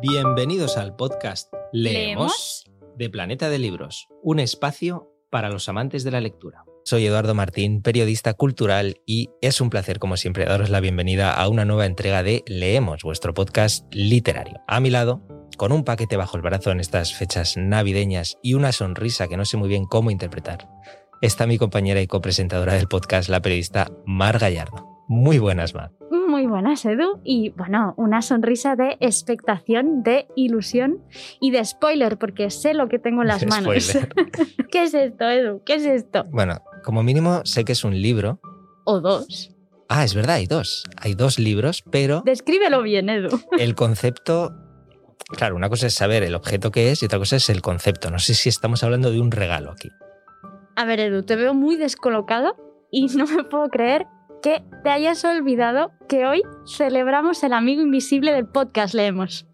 Bienvenidos al podcast Leemos, ¿Leemos? de Planeta de Libros, un espacio para los amantes de la lectura. Soy Eduardo Martín, periodista cultural, y es un placer, como siempre, daros la bienvenida a una nueva entrega de Leemos, vuestro podcast literario. A mi lado, con un paquete bajo el brazo en estas fechas navideñas y una sonrisa que no sé muy bien cómo interpretar, está mi compañera y copresentadora del podcast, la periodista Mar Gallardo. Muy buenas, Mar. Buenas, Edu. Y bueno, una sonrisa de expectación, de ilusión y de spoiler, porque sé lo que tengo en las manos. ¿Qué es esto, Edu? ¿Qué es esto? Bueno, como mínimo sé que es un libro. O dos. Ah, es verdad, hay dos. Hay dos libros, pero Descríbelo bien, Edu. el concepto... Claro, una cosa es saber el objeto que es y otra cosa es el concepto. No sé si estamos hablando de un regalo aquí. A ver, Edu, te veo muy descolocado y no me puedo creer que te hayas olvidado que hoy celebramos el amigo invisible del podcast Leemos.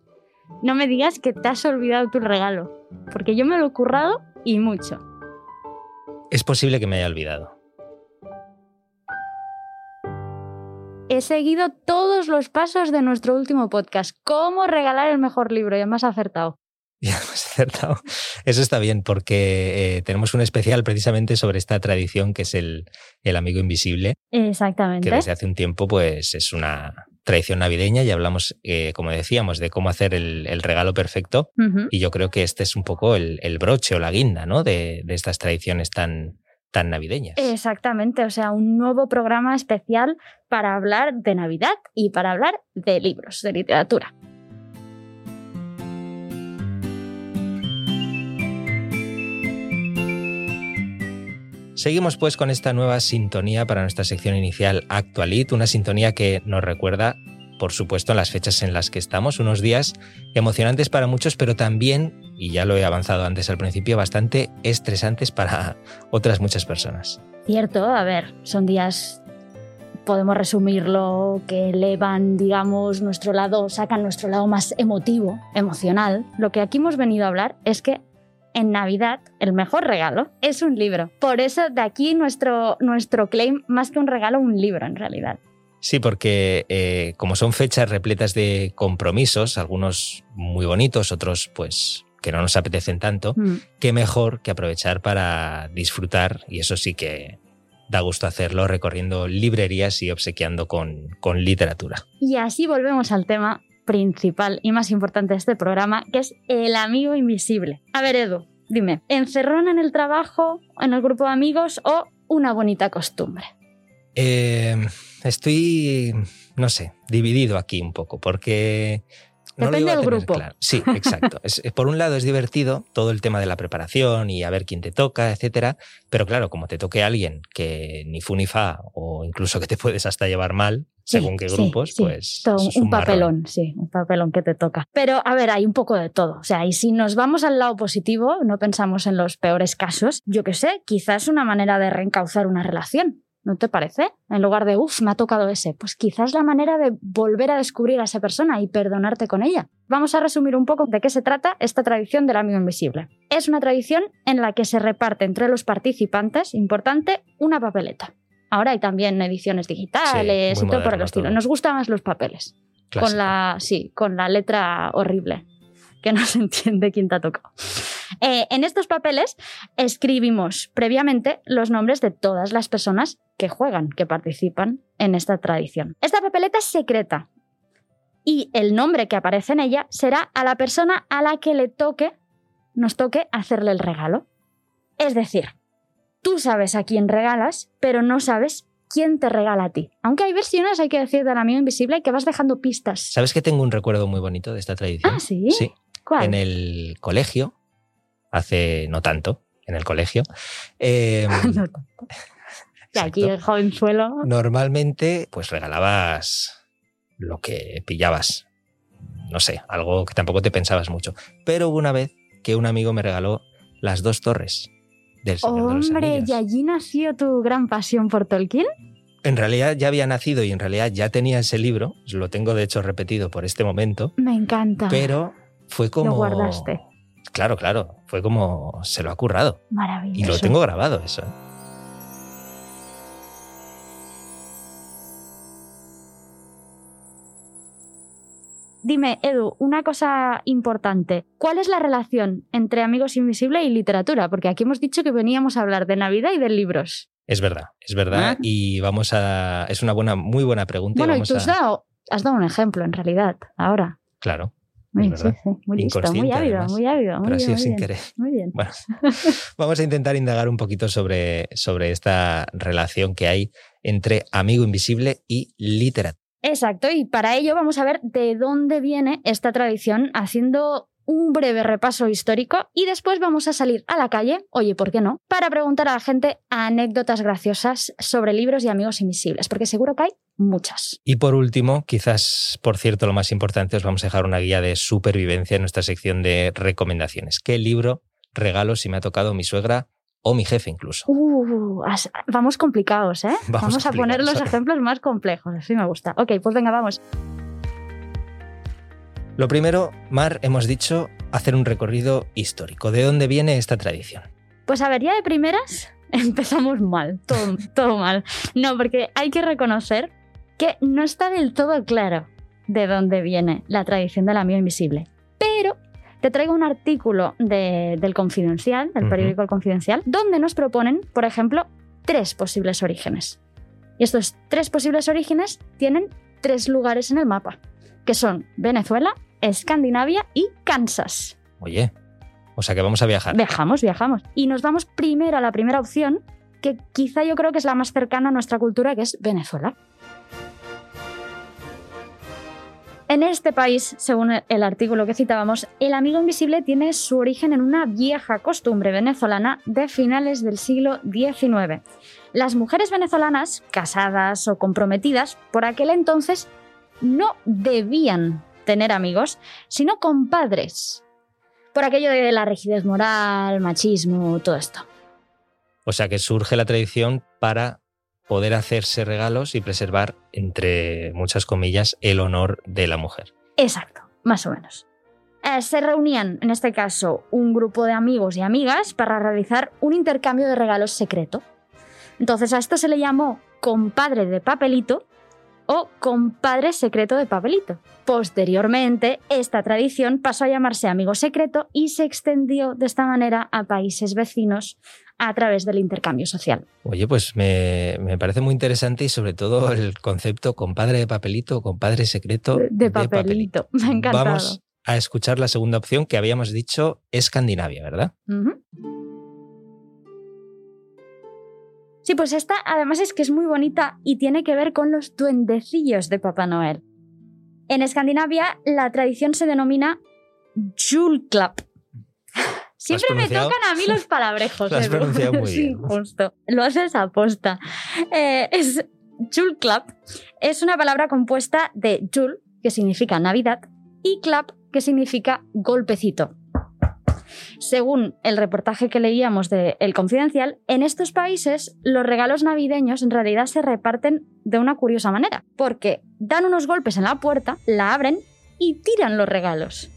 No me digas que te has olvidado tu regalo, porque yo me lo he currado y mucho. Es posible que me haya olvidado. He seguido todos los pasos de nuestro último podcast. ¿Cómo regalar el mejor libro? Ya me has acertado. Ya hemos acertado. Eso está bien porque eh, tenemos un especial precisamente sobre esta tradición que es el, el amigo invisible, Exactamente. que desde hace un tiempo pues es una tradición navideña y hablamos, eh, como decíamos, de cómo hacer el, el regalo perfecto. Y yo creo que este es un poco el, el broche o la guinda ¿no? de, de estas tradiciones tan, tan navideñas. Exactamente, o sea, un nuevo programa especial para hablar de Navidad y para hablar de libros, de literatura. Seguimos pues con esta nueva sintonía para nuestra sección inicial Actualit, una sintonía que nos recuerda, por supuesto, las fechas en las que estamos, unos días emocionantes para muchos, pero también, y ya lo he avanzado antes al principio, bastante estresantes para otras muchas personas. Cierto, a ver, son días, podemos resumirlo, que elevan, digamos, nuestro lado, sacan nuestro lado más emotivo, emocional. Lo que aquí hemos venido a hablar es que en Navidad el mejor regalo es un libro. Por eso de aquí nuestro, nuestro claim, más que un regalo, un libro en realidad. Sí, porque eh, como son fechas repletas de compromisos, algunos muy bonitos, otros pues que no nos apetecen tanto, Mm. qué mejor que aprovechar para disfrutar, y eso sí que da gusto hacerlo, recorriendo librerías y obsequiando con, con literatura. Y así volvemos al tema principal y más importante de este programa, que es el amigo invisible. A ver, Edu, dime, ¿encerrona en el trabajo, en el grupo de amigos o una bonita costumbre? Eh, estoy, no sé, dividido aquí un poco, porque... no Depende del grupo. claro. Sí, exacto. Es- es- por un lado es divertido todo el tema de la preparación y a ver quién te toca, etcétera. Pero claro, como te toque alguien que ni fu ni fa, o incluso que te puedes hasta llevar mal, Sí, según qué grupos, sí. pues. Es un, marrón. papelón, sí, un papelón que te toca. Pero a ver, hay un poco de todo. O sea, y si nos vamos al lado positivo, no pensamos en los peores casos, yo qué sé, quizás una manera de reencauzar una relación. ¿No te parece? En lugar de, uff, me ha tocado ese, pues quizás la manera de volver a descubrir a esa persona y perdonarte con ella. Vamos a resumir un poco de qué se trata esta tradición del amigo invisible. Es una tradición en la que se reparte entre los participantes, importante, una papeleta. Ahora hay también ediciones digitales y todo por el estilo. Nos gustan más los papeles. Con la, sí, con la letra horrible, que no se entiende quién te ha tocado. Eh, en estos papeles escribimos previamente los nombres de todas las personas que juegan, que participan en esta tradición. Esta papeleta es secreta y el nombre que aparece en ella será a la persona a la que le toque, nos toque hacerle el regalo. Es decir, tú sabes a quién regalas, pero no sabes quién te regala a ti. Aunque hay versiones, hay que decir, del amigo invisible que vas dejando pistas. ¿Sabes que tengo un recuerdo muy bonito de esta tradición? Ah, ¿sí? Sí. ¿Cuál? En el colegio, hace no tanto, en el colegio. eh, No tanto. Que aquí el jovenzuelo. Normalmente, pues regalabas lo que pillabas. No sé, algo que tampoco te pensabas mucho. Pero hubo una vez que un amigo me regaló las dos torres del Señor de los Hombre, y allí nació tu gran pasión por Tolkien. En realidad ya había nacido y en realidad ya tenía ese libro. Lo tengo de hecho repetido por este momento. Me encanta. Pero fue como. Lo guardaste. Claro, claro. Fue como se lo ha currado. Maravilloso. Y lo tengo grabado eso. Dime, Edu, una cosa importante. ¿Cuál es la relación entre Amigos Invisible y literatura? Porque aquí hemos dicho que veníamos a hablar de Navidad y de libros. Es verdad, es verdad. Ah. Y vamos a. Es una buena, muy buena pregunta. Bueno, y vamos tú has a- dado, has dado un ejemplo, en realidad, ahora. Claro, Muy, sí, sí, muy listo, muy ávido, además. muy ávido. Muy pero bien, sido muy sin bien, querer. Muy bien. Bueno, vamos a intentar indagar un poquito sobre, sobre esta relación que hay entre amigo invisible y literatura. Exacto, y para ello vamos a ver de dónde viene esta tradición haciendo un breve repaso histórico y después vamos a salir a la calle, oye, ¿por qué no? Para preguntar a la gente anécdotas graciosas sobre libros y amigos invisibles, porque seguro que hay muchas. Y por último, quizás, por cierto, lo más importante, os vamos a dejar una guía de supervivencia en nuestra sección de recomendaciones. ¿Qué libro regalo si me ha tocado mi suegra o mi jefe incluso? Uh, vamos complicados, ¿eh? Vamos Vamos, a poner los ok. ejemplos más complejos, así me gusta. Ok, pues venga, vamos. Lo primero, Mar, hemos dicho hacer un recorrido histórico. ¿De dónde viene esta tradición? Pues a ver, ya de primeras empezamos mal, todo, todo mal. No, porque hay que reconocer que no está del todo claro de dónde viene la tradición del amigo invisible. Pero te traigo un artículo de- del Confidencial, del periódico El Confidencial, donde nos proponen, por ejemplo, tres posibles orígenes. Y estos tres posibles orígenes tienen tres lugares en el mapa, que son Venezuela, Escandinavia y Kansas. Oye, o sea que vamos a viajar. Viajamos, viajamos. Y nos vamos primero a la primera opción, que quizá yo creo que es la más cercana a nuestra cultura, que es Venezuela. En este país, según el artículo que citábamos, el amigo invisible tiene su origen en una vieja costumbre venezolana de finales del siglo XIX. Las mujeres venezolanas, casadas o comprometidas, por aquel entonces no debían tener amigos, sino compadres, por aquello de la rigidez moral, machismo, todo esto. O sea que surge la tradición para poder hacerse regalos y preservar, entre muchas comillas, el honor de la mujer. Exacto, más o menos. Eh, se reunían, en este caso, un grupo de amigos y amigas para realizar un intercambio de regalos secreto. Entonces a esto se le llamó compadre de papelito o compadre secreto de papelito. Posteriormente, esta tradición pasó a llamarse amigo secreto y se extendió de esta manera a países vecinos a través del intercambio social. Oye, pues me, me parece muy interesante y sobre todo el concepto compadre de papelito, compadre secreto De papelito. Me ha encantado. Vamos a escuchar la segunda opción que habíamos dicho Escandinavia, ¿verdad? Sí, pues esta además es que es muy bonita y tiene que ver con los duendecillos de Papá Noel. En Escandinavia la tradición se denomina Julklapp. Siempre me tocan a mí los palabrejos. Lo has pronunciado muy. Lo haces aposta. Eh, es Julklapp es una palabra compuesta de Jul, que significa Navidad, y clap, que significa golpecito. Según el reportaje que leíamos de El Confidencial, en estos países los regalos navideños en realidad se reparten de una curiosa manera, porque dan unos golpes en la puerta, la abren y tiran los regalos.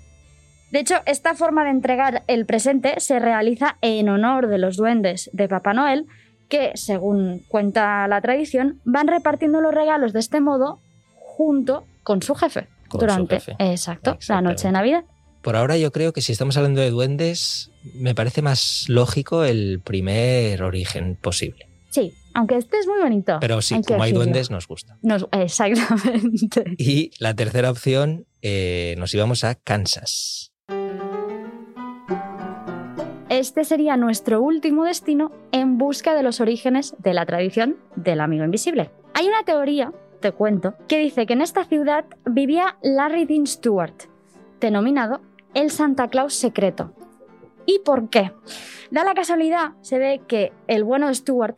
De hecho, esta forma de entregar el presente se realiza en honor de los duendes de Papá Noel, que, según cuenta la tradición, van repartiendo los regalos de este modo junto con su jefe Con su durante jefe. exacto, la noche de Navidad. Por ahora yo creo que si estamos hablando de duendes, me parece más lógico el primer origen posible. Sí, aunque este es muy bonito. Pero sí, hay como hay duendes, nos gusta. Nos- exactamente. Y la tercera opción, eh, nos íbamos a Kansas. Este sería nuestro último destino en busca de los orígenes de la tradición del amigo invisible. Hay una teoría, te cuento, que dice que en esta ciudad vivía Larry Dean Stewart, denominado el Santa Claus secreto. ¿Y por qué? Da la casualidad, se ve que el bueno Stewart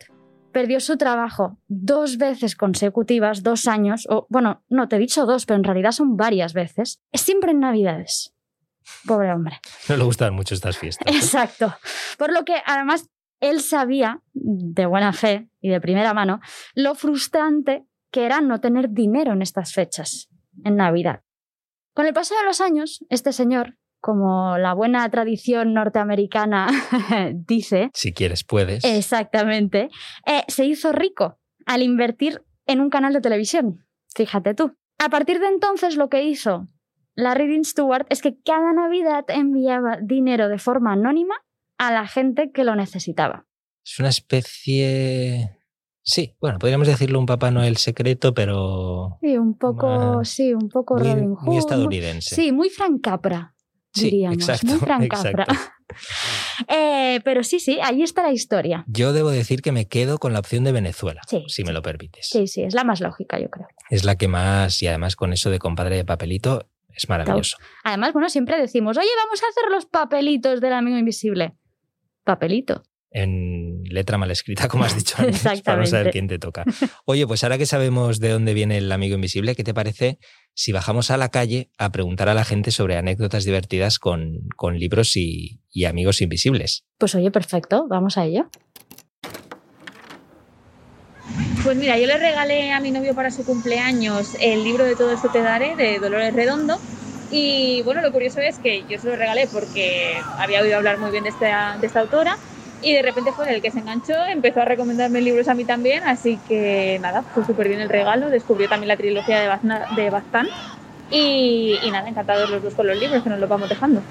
perdió su trabajo dos veces consecutivas, dos años, o bueno, no te he dicho dos, pero en realidad son varias veces, siempre en Navidades. Pobre hombre. No le gustan mucho estas fiestas. ¿eh? Exacto. Por lo que además él sabía, de buena fe y de primera mano, lo frustrante que era no tener dinero en estas fechas, en Navidad. Con el paso de los años, este señor, como la buena tradición norteamericana dice, Si quieres, puedes. exactamente, eh, se hizo rico al invertir en un canal de televisión. Fíjate tú. A partir de entonces lo que hizo la Reading Steward es que cada Navidad enviaba dinero de forma anónima a la gente que lo necesitaba. Es una especie... Sí, bueno, podríamos decirlo un Papá Noel secreto, pero... Sí, un poco, sí, un poco muy, Robin Hood. muy estadounidense. Sí, muy Frank Capra, Sí, diríamos. exacto, muy Frank Capra. exacto. Eh, pero sí, sí, ahí está la historia. Yo debo decir que me quedo con la opción de Venezuela, Sí, si me lo permites. Sí, sí, es la más lógica, yo creo. Es la que más, y además con eso de compadre de papelito, es maravilloso. Además, bueno, siempre decimos, oye, vamos a hacer los papelitos del amigo invisible. Papelito. En letra mal escrita, como has dicho antes, para no saber quién te toca. Oye, pues ahora que sabemos de dónde viene el amigo invisible, ¿qué te parece si bajamos a la calle a preguntar a la gente sobre anécdotas divertidas con, con libros y, y amigos invisibles? Pues oye, perfecto, vamos a ello. Pues mira, yo le regalé a mi novio para su cumpleaños el libro de Todo esto te daré de Dolores Redondo. Y bueno, lo curioso es que yo se lo regalé porque había oído hablar muy bien de esta, de esta autora y de repente fue el que se enganchó, empezó a recomendarme libros a mí también, así que nada, fue súper bien el regalo, descubrió también la trilogía de, Bazna- de Baztán y, y nada, encantados los dos con los libros que nos los vamos dejando.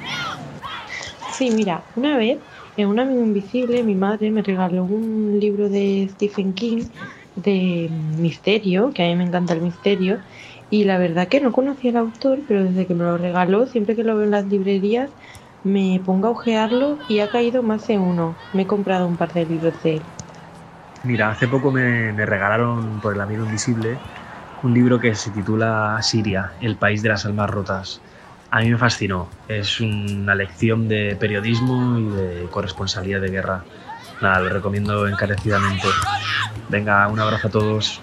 Sí, mira, una vez en Un amigo invisible mi madre me regaló un libro de Stephen King de misterio, que a mí me encanta el misterio, y la verdad que no conocía al autor, pero desde que me lo regaló, siempre que lo veo en las librerías, me pongo a ojearlo y ha caído más de uno. Me he comprado un par de libros de él. Mira, hace poco me, me regalaron por el amigo invisible un libro que se titula Siria, el país de las almas rotas. A mí me fascinó. Es una lección de periodismo y de corresponsalía de guerra. Nada, lo recomiendo encarecidamente. Venga, un abrazo a todos.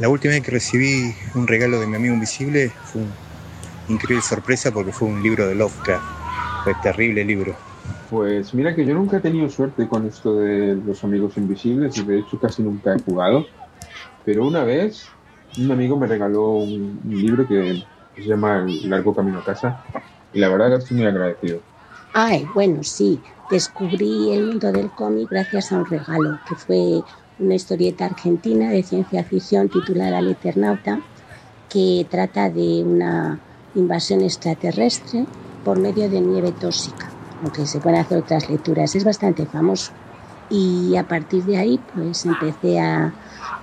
La última vez que recibí un regalo de mi amigo invisible fue una increíble sorpresa porque fue un libro de Lovecraft. Fue terrible libro. Pues mira que yo nunca he tenido suerte con esto de los amigos invisibles y de hecho casi nunca he jugado. Pero una vez un amigo me regaló un, un libro que se llama El largo camino a casa y la verdad estoy muy agradecido. Ay, bueno, sí. Descubrí el mundo del cómic gracias a un regalo, que fue una historieta argentina de ciencia ficción titulada El Eternauta, que trata de una invasión extraterrestre por medio de nieve tóxica, aunque se pueden hacer otras lecturas. Es bastante famoso. Y a partir de ahí, pues empecé a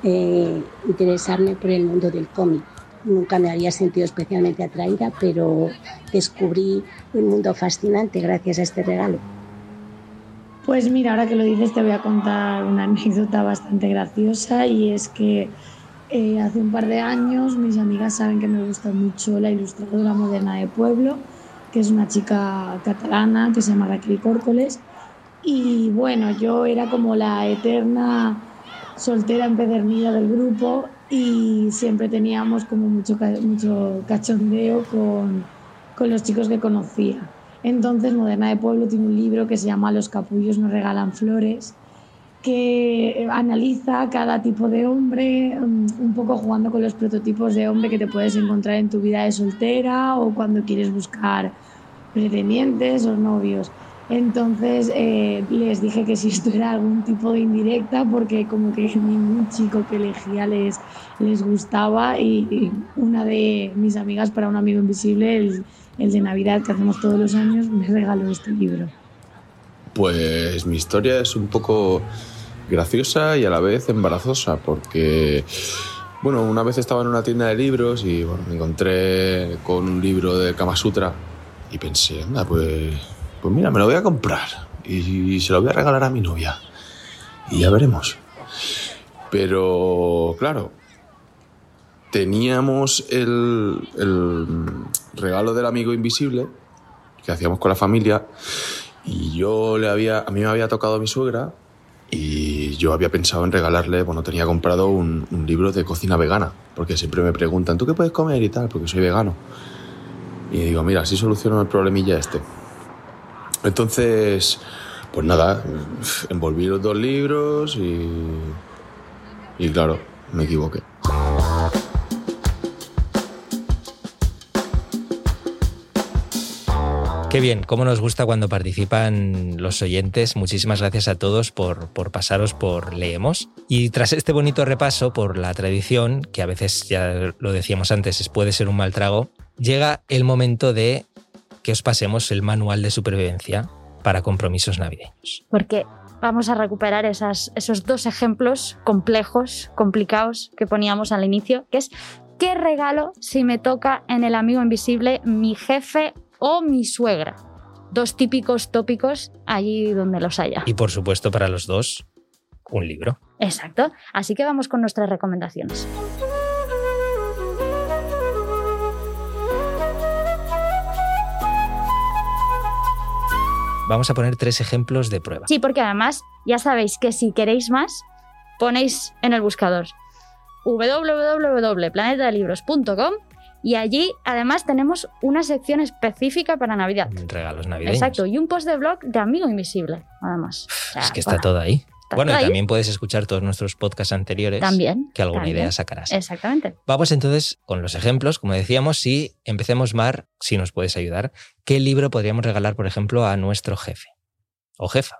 eh, interesarme por el mundo del cómic. Nunca me había sentido especialmente atraída, pero descubrí un mundo fascinante gracias a este regalo. Pues mira, ahora que lo dices te voy a contar una anécdota bastante graciosa y es que eh, hace un par de años mis amigas saben que me gusta mucho la ilustradora moderna de Pueblo, que es una chica catalana que se llama Raquel Córcoles y bueno, yo era como la eterna soltera empedernida del grupo y siempre teníamos como mucho, mucho cachondeo con, con los chicos que conocía. Entonces, Moderna de Pueblo tiene un libro que se llama Los capullos nos regalan flores, que analiza cada tipo de hombre, um, un poco jugando con los prototipos de hombre que te puedes encontrar en tu vida de soltera o cuando quieres buscar pretendientes o novios. Entonces eh, les dije que si esto era algún tipo de indirecta, porque como que ningún chico que elegía les, les gustaba y, una de mis amigas para un amigo invisible, el, el de Navidad que hacemos todos los años, me regaló este libro. Pues mi historia es un poco graciosa y a la vez embarazosa porque, bueno, una vez estaba en una tienda de libros y bueno, me encontré con un libro de Kama Sutra y pensé, anda, pues, pues mira, me lo voy a comprar y se lo voy a regalar a mi novia y ya veremos. Pero, claro, teníamos el, el regalo del amigo invisible que hacíamos con la familia y yo le había, a mí me había tocado mi suegra y yo había pensado en regalarle, bueno, tenía comprado un, un libro de cocina vegana, porque siempre me preguntan, ¿tú qué puedes comer y tal? Porque soy vegano. Y digo, mira, así soluciono el problemilla este. Entonces, pues nada, envolví los dos libros y, y claro, me equivoqué. Qué bien, cómo nos gusta cuando participan los oyentes. Muchísimas gracias a todos por, por pasaros por Leemos. Y tras este bonito repaso por la tradición, que a veces, ya lo decíamos antes, es- puede ser un mal trago, llega el momento de que os pasemos el manual de supervivencia para compromisos navideños. Porque vamos a recuperar esas, esos dos ejemplos complejos, complicados que poníamos al inicio, que es ¿qué regalo si me toca en el amigo invisible mi jefe o mi suegra? Dos típicos tópicos allí donde los haya. Y por supuesto para los dos, un libro. Exacto. Así que vamos con nuestras recomendaciones. Vamos a poner tres ejemplos de prueba. Sí, porque además ya sabéis que si queréis más, ponéis en el buscador www.planetadelibros.com y allí además tenemos una sección específica para Navidad. Regalos navideños. Exacto, y un post de blog de Amigo Invisible, además. O sea, es que está bueno, todo ahí. Está Bueno, y ahí. también puedes escuchar todos nuestros podcasts anteriores. También, Que alguna también. idea sacarás. Exactamente. Vamos entonces con los ejemplos, como decíamos, y empecemos, Mar, si nos puedes ayudar. ¿Qué libro podríamos regalar, por ejemplo, a nuestro jefe o jefa?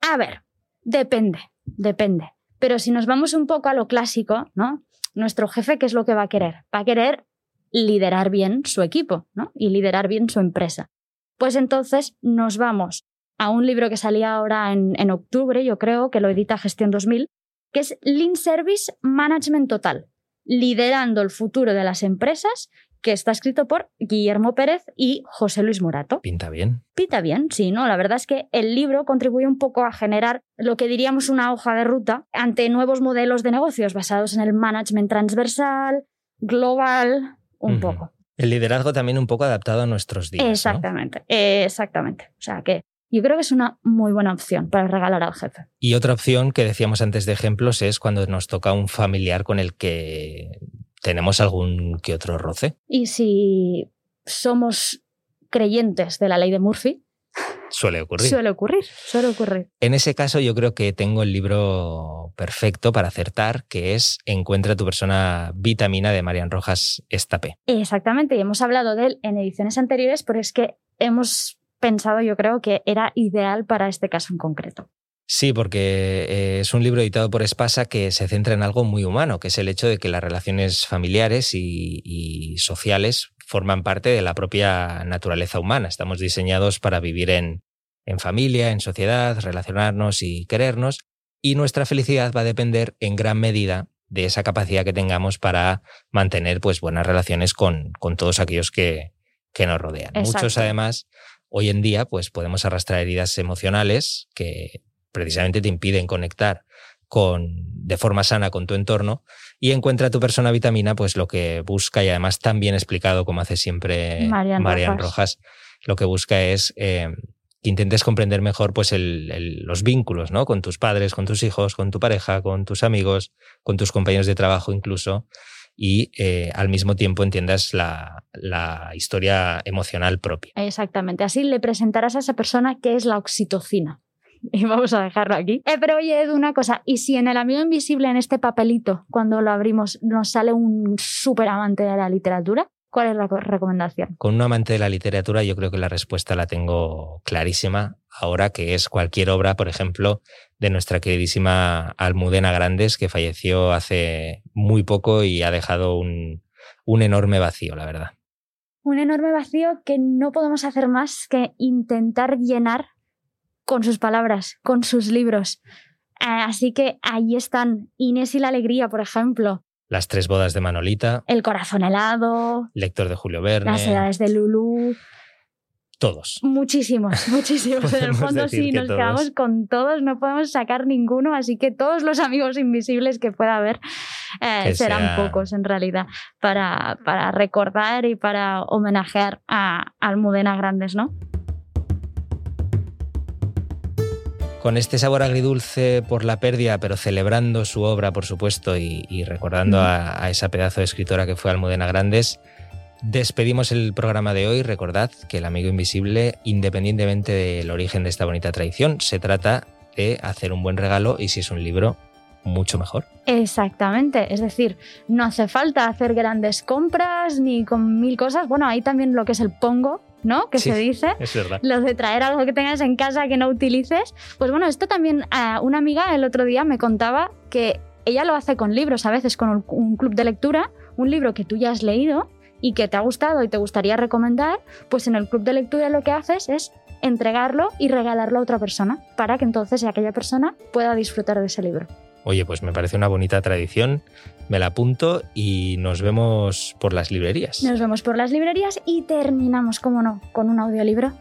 A ver, depende, depende. Pero si nos vamos un poco a lo clásico, ¿no? Nuestro jefe, ¿qué es lo que va a querer? Va a querer liderar bien su equipo, ¿no? Y liderar bien su empresa. Pues entonces nos vamos a un libro que salía ahora en, en octubre, yo creo, que lo edita Gestión 2000, que es Lean Service Management Total, liderando el futuro de las empresas, que está escrito por Guillermo Pérez y José Luis Morato. Pinta bien. Pinta bien, sí, ¿no? La verdad es que el libro contribuye un poco a generar lo que diríamos una hoja de ruta ante nuevos modelos de negocios basados en el management transversal, global, un poco. El liderazgo también un poco adaptado a nuestros días. ¿no? Exactamente, exactamente. O sea que yo creo que es una muy buena opción para regalar al jefe. Y otra opción que decíamos antes de ejemplos es cuando nos toca un familiar con el que tenemos algún que otro roce. Y si somos creyentes de la ley de Murphy, Suele ocurrir. suele ocurrir, suele ocurrir. En ese caso yo creo que tengo el libro perfecto para acertar, que es Encuentra tu persona vitamina de Marian Rojas Estapé. Exactamente, y hemos hablado de él en ediciones anteriores, pero es que hemos pensado, yo creo, que era ideal para este caso en concreto. Sí, porque eh, es un libro editado por Espasa que se centra en algo muy humano, que es el hecho de que las relaciones familiares y, y sociales forman parte de la propia naturaleza humana. Estamos diseñados para vivir en, en familia, en sociedad, relacionarnos y querernos, y nuestra felicidad va a depender en gran medida de esa capacidad que tengamos para mantener pues, buenas relaciones con, con todos aquellos que, que nos rodean. Exacto. Muchos, además, hoy en día, pues podemos arrastrar heridas emocionales que precisamente te impiden conectar con, de forma sana con tu entorno y encuentra tu persona vitamina, pues lo que busca, y además tan bien explicado como hace siempre Marian Marian Rojas. Rojas, lo que busca es eh, que intentes comprender mejor pues el- el- los vínculos ¿no? con tus padres, con tus hijos, con tu pareja, con tus amigos, con tus compañeros de trabajo incluso, y eh, al mismo tiempo entiendas la, la historia emocional propia. Exactamente, así le presentarás a esa persona qué es la oxitocina. Y vamos a dejarlo aquí. Eh, pero oye, una cosa, ¿y si en el amigo invisible, en este papelito, cuando lo abrimos, nos sale un súper amante de la literatura? ¿Cuál es la co- recomendación? Con un amante de la literatura yo creo que la respuesta la tengo clarísima ahora, que es cualquier obra, por ejemplo, de nuestra queridísima Almudena Grandes, que falleció hace muy poco y ha dejado un, un enorme vacío, la verdad. Un enorme vacío que no podemos hacer más que intentar llenar con sus palabras, con sus libros. Eh, Así que ahí están Inés y la Alegría, por ejemplo, Las tres bodas de Manolita, El corazón helado, lector de Julio Verne, Las edades de Lulú, todos. muchísimos, muchísimos. En el fondo que nos todos. quedamos con todos, no podemos sacar ninguno, así que todos los amigos invisibles que pueda haber eh, serán sea- pocos en realidad para, para recordar y para homenajear a Almudena Grandes, ¿no? Con este sabor agridulce por la pérdida, pero celebrando su obra, por supuesto, y, y recordando a, a esa pedazo de escritora que fue Almudena Grandes, despedimos el programa de hoy. Recordad que el amigo invisible, independientemente del origen de esta bonita tradición, se trata de hacer un buen regalo y si es un libro, mucho mejor. Exactamente, es decir, no hace falta hacer grandes compras ni con mil cosas. Bueno, hay también lo que es el pongo, ¿no? Que Sí. se dice. Es verdad. Lo de traer algo que tengas en casa que no utilices. Pues bueno, esto también, eh, una amiga el otro día me contaba que ella lo hace con libros, a veces con un- un club de lectura, un libro que tú ya has leído y que te ha gustado y te gustaría recomendar, pues en el club de lectura lo que haces es entregarlo y regalarlo a otra persona para que entonces aquella persona pueda disfrutar de ese libro. Oye, pues me parece una bonita tradición, me la apunto y nos vemos por las librerías. Nos vemos por las librerías y terminamos, como no, con un audiolibro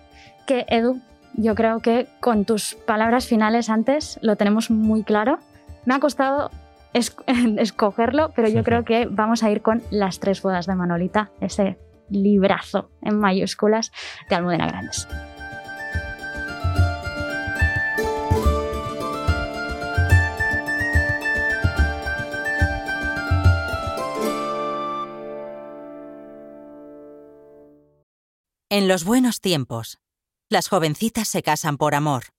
que Edu, yo creo que con tus palabras finales antes lo tenemos muy claro. Me ha costado escogerlo, pero yo creo que vamos a ir con Las tres bodas de Manolita, ese librazo en mayúsculas de Almudena Grandes. En los buenos tiempos, las jovencitas se casan por amor.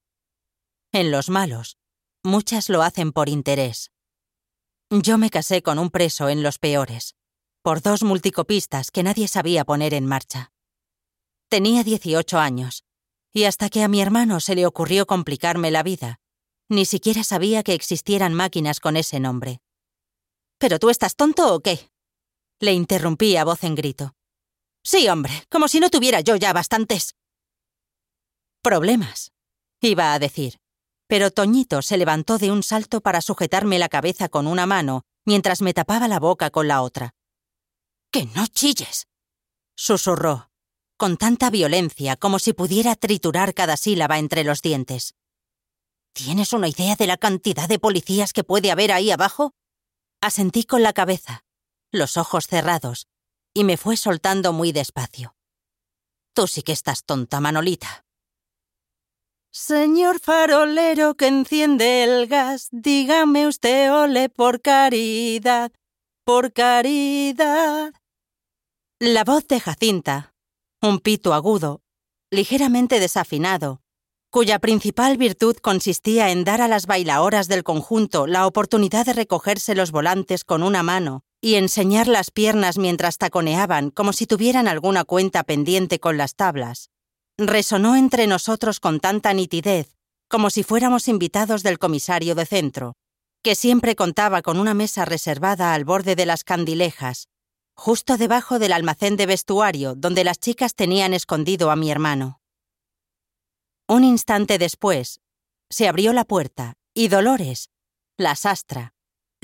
En los malos, muchas lo hacen por interés. Yo me casé con un preso en los peores, por dos multicopistas que nadie sabía poner en marcha. Tenía 18 años, y hasta que a mi hermano se le ocurrió complicarme la vida, ni siquiera sabía que existieran máquinas con ese nombre. ¿Pero tú estás tonto o qué? Le interrumpí a voz en grito. Sí, hombre, como si no tuviera yo ya bastantes. Problemas, iba a decir. Pero Toñito se levantó de un salto para sujetarme la cabeza con una mano mientras me tapaba la boca con la otra. ¡Que no chilles! susurró, con tanta violencia como si pudiera triturar cada sílaba entre los dientes. ¿Tienes una idea de la cantidad de policías que puede haber ahí abajo? Asentí con la cabeza, los ojos cerrados, y me fue soltando muy despacio. Tú sí que estás tonta, Manolita. Señor farolero que enciende el gas, dígame usted ole por caridad, por caridad. La voz de Jacinta, un pito agudo, ligeramente desafinado, cuya principal virtud consistía en dar a las bailaoras del conjunto la oportunidad de recogerse los volantes con una mano y enseñar las piernas mientras taconeaban como si tuvieran alguna cuenta pendiente con las tablas. Resonó entre nosotros con tanta nitidez, como si fuéramos invitados del comisario de centro, que siempre contaba con una mesa reservada al borde de las candilejas, justo debajo del almacén de vestuario donde las chicas tenían escondido a mi hermano. Un instante después, se abrió la puerta y Dolores, la sastra,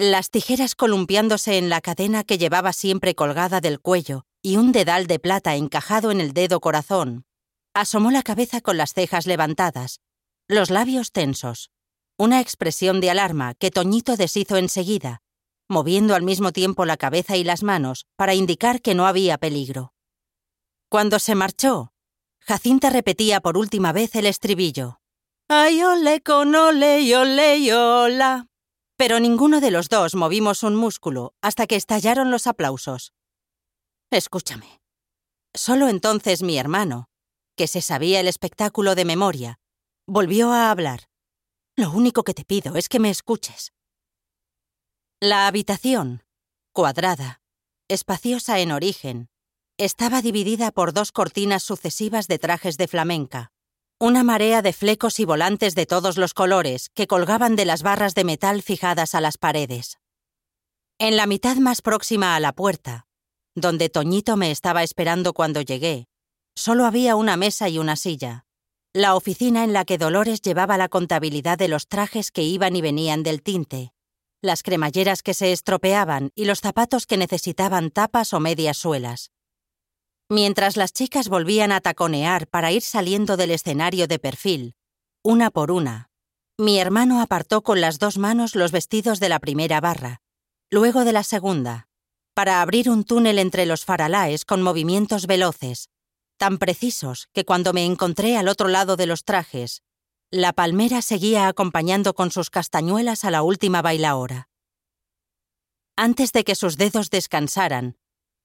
las tijeras columpiándose en la cadena que llevaba siempre colgada del cuello y un dedal de plata encajado en el dedo corazón. Asomó la cabeza con las cejas levantadas, los labios tensos, una expresión de alarma que Toñito deshizo enseguida, moviendo al mismo tiempo la cabeza y las manos para indicar que no había peligro. Cuando se marchó, Jacinta repetía por última vez el estribillo. Ay, ole con ole ole. Pero ninguno de los dos movimos un músculo hasta que estallaron los aplausos. Escúchame. Solo entonces mi hermano, que se sabía el espectáculo de memoria, volvió a hablar. Lo único que te pido es que me escuches. La habitación, cuadrada, espaciosa en origen, estaba dividida por dos cortinas sucesivas de trajes de flamenca una marea de flecos y volantes de todos los colores que colgaban de las barras de metal fijadas a las paredes. En la mitad más próxima a la puerta, donde Toñito me estaba esperando cuando llegué, solo había una mesa y una silla, la oficina en la que Dolores llevaba la contabilidad de los trajes que iban y venían del tinte, las cremalleras que se estropeaban y los zapatos que necesitaban tapas o medias suelas. Mientras las chicas volvían a taconear para ir saliendo del escenario de perfil, una por una, mi hermano apartó con las dos manos los vestidos de la primera barra, luego de la segunda, para abrir un túnel entre los faralaes con movimientos veloces, tan precisos que cuando me encontré al otro lado de los trajes, la palmera seguía acompañando con sus castañuelas a la última bailaora. Antes de que sus dedos descansaran,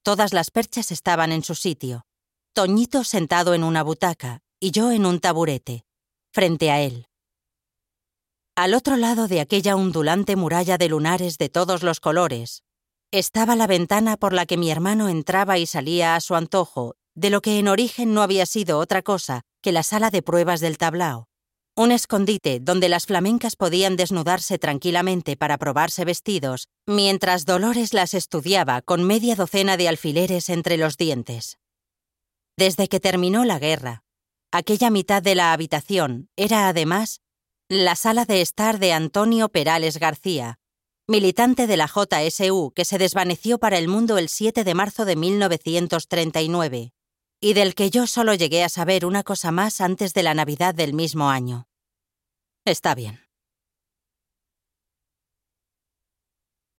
Todas las perchas estaban en su sitio. Toñito sentado en una butaca y yo en un taburete, frente a él. Al otro lado de aquella ondulante muralla de lunares de todos los colores, estaba la ventana por la que mi hermano entraba y salía a su antojo de lo que en origen no había sido otra cosa que la sala de pruebas del tablao, un escondite donde las flamencas podían desnudarse tranquilamente para probarse vestidos, mientras Dolores las estudiaba con media docena de alfileres entre los dientes. Desde que terminó la guerra, aquella mitad de la habitación era además la sala de estar de Antonio Perales García, militante de la JSU que se desvaneció para el mundo el 7 de marzo de 1939 y del que yo solo llegué a saber una cosa más antes de la Navidad del mismo año. Está bien.